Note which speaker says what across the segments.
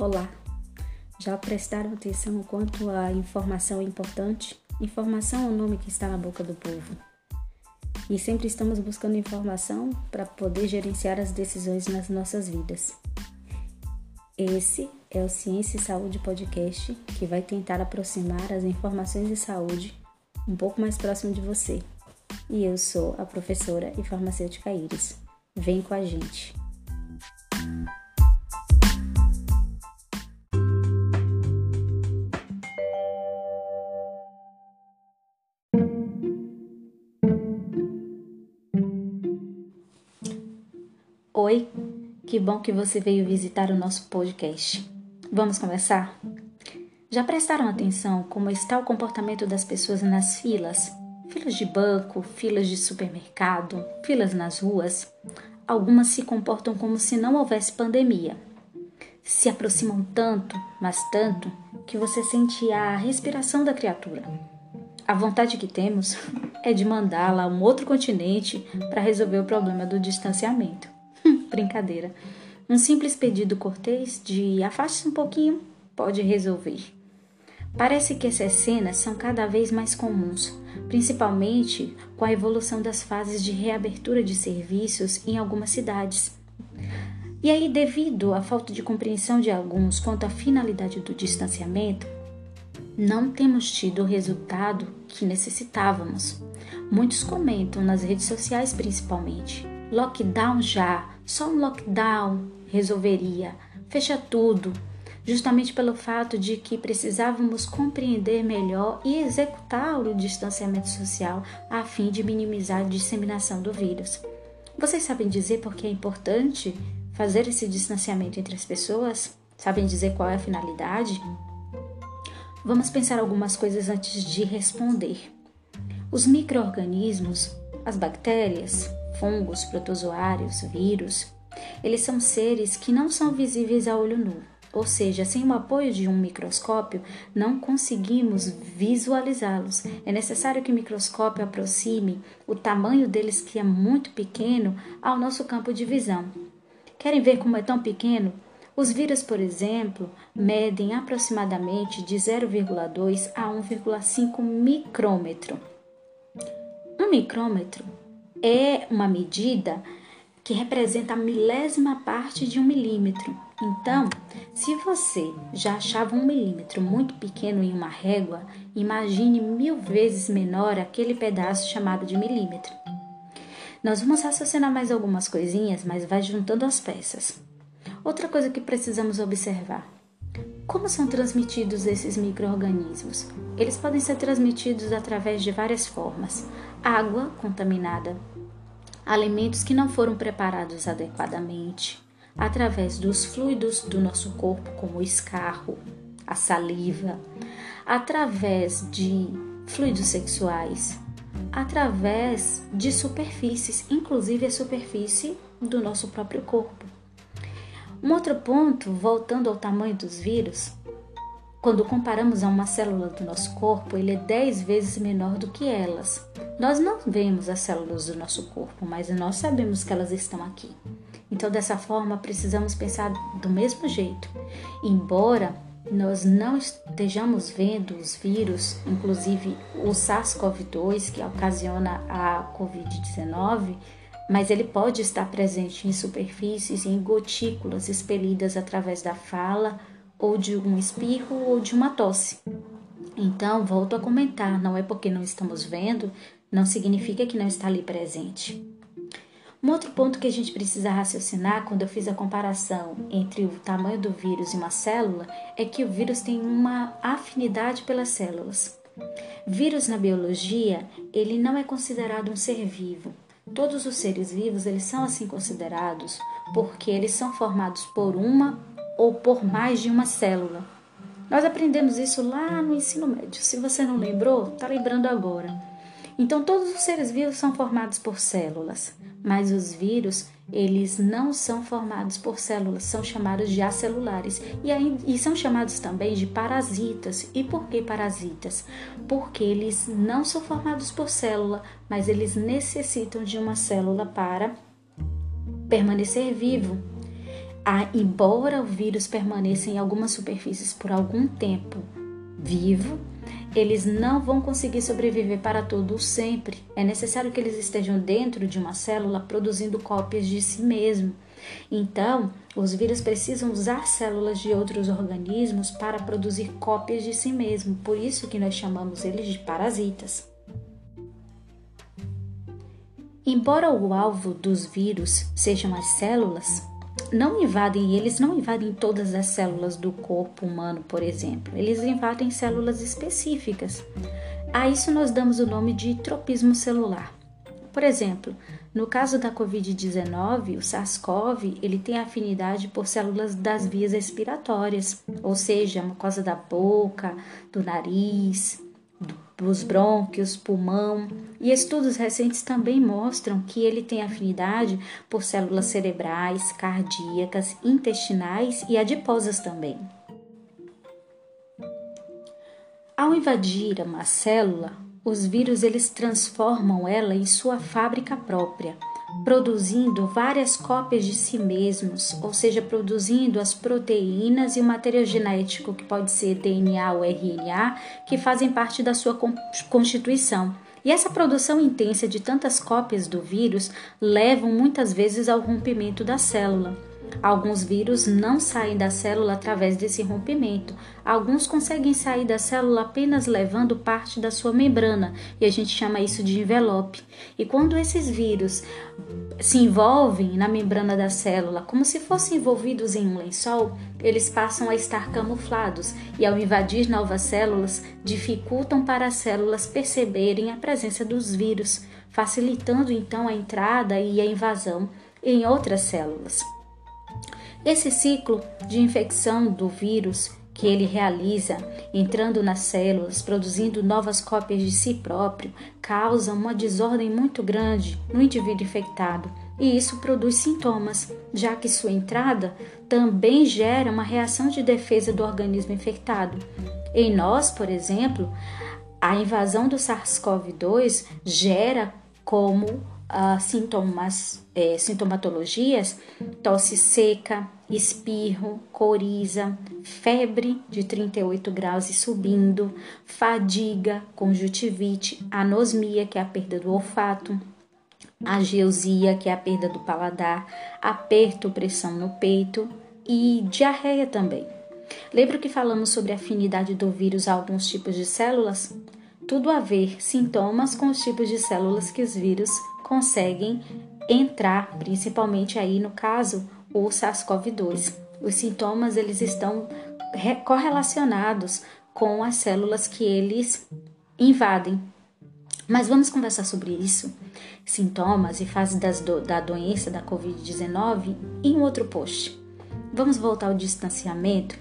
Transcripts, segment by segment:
Speaker 1: Olá! Já prestaram atenção quanto a informação é importante? Informação é o nome que está na boca do povo. E sempre estamos buscando informação para poder gerenciar as decisões nas nossas vidas. Esse é o Ciência e Saúde Podcast que vai tentar aproximar as informações de saúde um pouco mais próximo de você. E eu sou a professora e farmacêutica Iris. Vem com a gente! Oi, que bom que você veio visitar o nosso podcast. Vamos começar? Já prestaram atenção como está o comportamento das pessoas nas filas? Filas de banco, filas de supermercado, filas nas ruas? Algumas se comportam como se não houvesse pandemia. Se aproximam tanto, mas tanto, que você sente a respiração da criatura. A vontade que temos é de mandá-la a um outro continente para resolver o problema do distanciamento. Brincadeira. Um simples pedido cortês de afaste-se um pouquinho pode resolver. Parece que essas cenas são cada vez mais comuns, principalmente com a evolução das fases de reabertura de serviços em algumas cidades. E aí, devido à falta de compreensão de alguns quanto à finalidade do distanciamento, não temos tido o resultado que necessitávamos. Muitos comentam nas redes sociais principalmente. Lockdown já, só um lockdown resolveria. Fecha tudo, justamente pelo fato de que precisávamos compreender melhor e executar o distanciamento social a fim de minimizar a disseminação do vírus. Vocês sabem dizer por que é importante fazer esse distanciamento entre as pessoas? Sabem dizer qual é a finalidade? Vamos pensar algumas coisas antes de responder. Os microorganismos, as bactérias, fungos, protozoários, vírus, eles são seres que não são visíveis a olho nu, ou seja, sem o apoio de um microscópio, não conseguimos visualizá-los. É necessário que o microscópio aproxime o tamanho deles, que é muito pequeno, ao nosso campo de visão. Querem ver como é tão pequeno? Os vírus, por exemplo, medem aproximadamente de 0,2 a 1,5 micrômetro. Um micrômetro é uma medida que representa a milésima parte de um milímetro. Então, se você já achava um milímetro muito pequeno em uma régua, imagine mil vezes menor aquele pedaço chamado de milímetro. Nós vamos raciocinar mais algumas coisinhas, mas vai juntando as peças. Outra coisa que precisamos observar: como são transmitidos esses micro-organismos? Eles podem ser transmitidos através de várias formas: água contaminada, alimentos que não foram preparados adequadamente, através dos fluidos do nosso corpo, como o escarro, a saliva, através de fluidos sexuais, através de superfícies, inclusive a superfície do nosso próprio corpo. Um outro ponto, voltando ao tamanho dos vírus, quando comparamos a uma célula do nosso corpo, ele é 10 vezes menor do que elas. Nós não vemos as células do nosso corpo, mas nós sabemos que elas estão aqui. Então, dessa forma, precisamos pensar do mesmo jeito. Embora nós não estejamos vendo os vírus, inclusive o SARS-CoV-2, que ocasiona a Covid-19, mas ele pode estar presente em superfícies em gotículas expelidas através da fala, ou de um espirro ou de uma tosse. Então, volto a comentar: não é porque não estamos vendo, não significa que não está ali presente. Um outro ponto que a gente precisa raciocinar quando eu fiz a comparação entre o tamanho do vírus e uma célula é que o vírus tem uma afinidade pelas células. Vírus na biologia, ele não é considerado um ser vivo, Todos os seres vivos eles são assim considerados porque eles são formados por uma ou por mais de uma célula. Nós aprendemos isso lá no ensino médio. Se você não lembrou, está lembrando agora. Então todos os seres vivos são formados por células, mas os vírus eles não são formados por células, são chamados de acelulares e, aí, e são chamados também de parasitas. E por que parasitas? Porque eles não são formados por célula, mas eles necessitam de uma célula para permanecer vivo. Ah, embora o vírus permaneça em algumas superfícies por algum tempo vivo, eles não vão conseguir sobreviver para todo sempre. É necessário que eles estejam dentro de uma célula produzindo cópias de si mesmo. Então, os vírus precisam usar células de outros organismos para produzir cópias de si mesmo. Por isso que nós chamamos eles de parasitas. Embora o alvo dos vírus sejam as células, não invadem, eles não invadem todas as células do corpo humano, por exemplo. Eles invadem células específicas. A isso nós damos o nome de tropismo celular. Por exemplo, no caso da COVID-19, o SARS-CoV ele tem afinidade por células das vias respiratórias, ou seja, a mucosa da boca, do nariz, dos brônquios, pulmão, e estudos recentes também mostram que ele tem afinidade por células cerebrais, cardíacas, intestinais e adiposas também. Ao invadir uma célula, os vírus eles transformam ela em sua fábrica própria produzindo várias cópias de si mesmos, ou seja, produzindo as proteínas e o material genético, que pode ser DNA ou RNA, que fazem parte da sua constituição. E essa produção intensa de tantas cópias do vírus levam muitas vezes ao rompimento da célula. Alguns vírus não saem da célula através desse rompimento. Alguns conseguem sair da célula apenas levando parte da sua membrana, e a gente chama isso de envelope. E quando esses vírus se envolvem na membrana da célula, como se fossem envolvidos em um lençol, eles passam a estar camuflados e, ao invadir novas células, dificultam para as células perceberem a presença dos vírus, facilitando então a entrada e a invasão em outras células. Esse ciclo de infecção do vírus que ele realiza, entrando nas células, produzindo novas cópias de si próprio, causa uma desordem muito grande no indivíduo infectado e isso produz sintomas, já que sua entrada também gera uma reação de defesa do organismo infectado. Em nós, por exemplo, a invasão do SARS-CoV-2 gera como uh, sintomas, é, sintomatologias, tosse seca, espirro, coriza, febre de 38 graus e subindo, fadiga, conjuntivite, anosmia, que é a perda do olfato, ageusia, que é a perda do paladar, aperto, pressão no peito e diarreia também. Lembra que falamos sobre a afinidade do vírus a alguns tipos de células? Tudo a ver sintomas com os tipos de células que os vírus conseguem entrar, principalmente aí no caso o SARS-CoV-2. Os sintomas eles estão correlacionados com as células que eles invadem. Mas vamos conversar sobre isso, sintomas e fases do, da doença da Covid-19 em outro post. Vamos voltar ao distanciamento?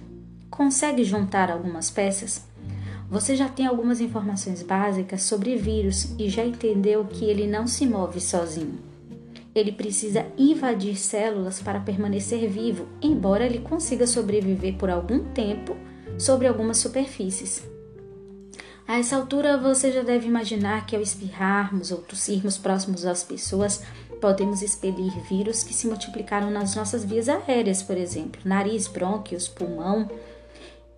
Speaker 1: Consegue juntar algumas peças? Você já tem algumas informações básicas sobre vírus e já entendeu que ele não se move sozinho. Ele precisa invadir células para permanecer vivo, embora ele consiga sobreviver por algum tempo sobre algumas superfícies. A essa altura, você já deve imaginar que ao espirrarmos ou tossirmos próximos às pessoas, podemos expelir vírus que se multiplicaram nas nossas vias aéreas, por exemplo, nariz, brônquios, pulmão,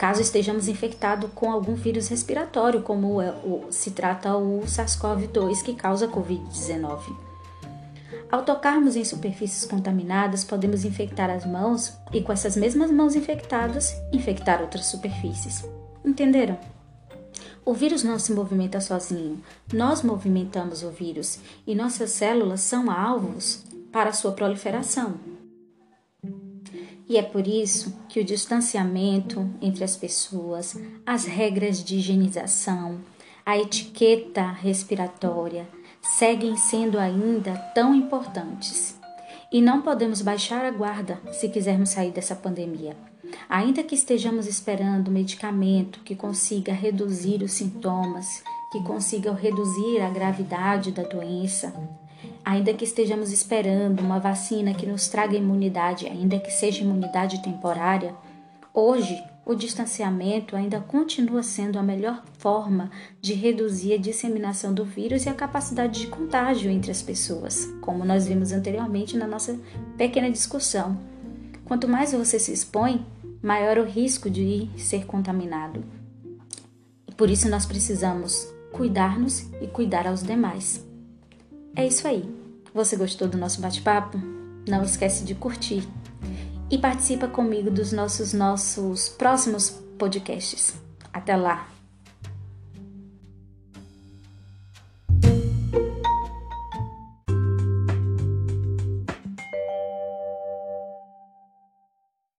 Speaker 1: caso estejamos infectados com algum vírus respiratório, como é se trata o SARS-CoV-2 que causa Covid-19. Ao tocarmos em superfícies contaminadas, podemos infectar as mãos e, com essas mesmas mãos infectadas, infectar outras superfícies. Entenderam? O vírus não se movimenta sozinho, nós movimentamos o vírus e nossas células são alvos para sua proliferação. E é por isso que o distanciamento entre as pessoas, as regras de higienização, a etiqueta respiratória seguem sendo ainda tão importantes. E não podemos baixar a guarda se quisermos sair dessa pandemia. Ainda que estejamos esperando medicamento que consiga reduzir os sintomas, que consiga reduzir a gravidade da doença, ainda que estejamos esperando uma vacina que nos traga imunidade, ainda que seja imunidade temporária, hoje o distanciamento ainda continua sendo a melhor forma de reduzir a disseminação do vírus e a capacidade de contágio entre as pessoas, como nós vimos anteriormente na nossa pequena discussão. Quanto mais você se expõe, maior o risco de ser contaminado. E por isso nós precisamos cuidar-nos e cuidar aos demais. É isso aí. Você gostou do nosso bate-papo? Não esquece de curtir e participa comigo dos nossos nossos próximos podcasts. Até lá.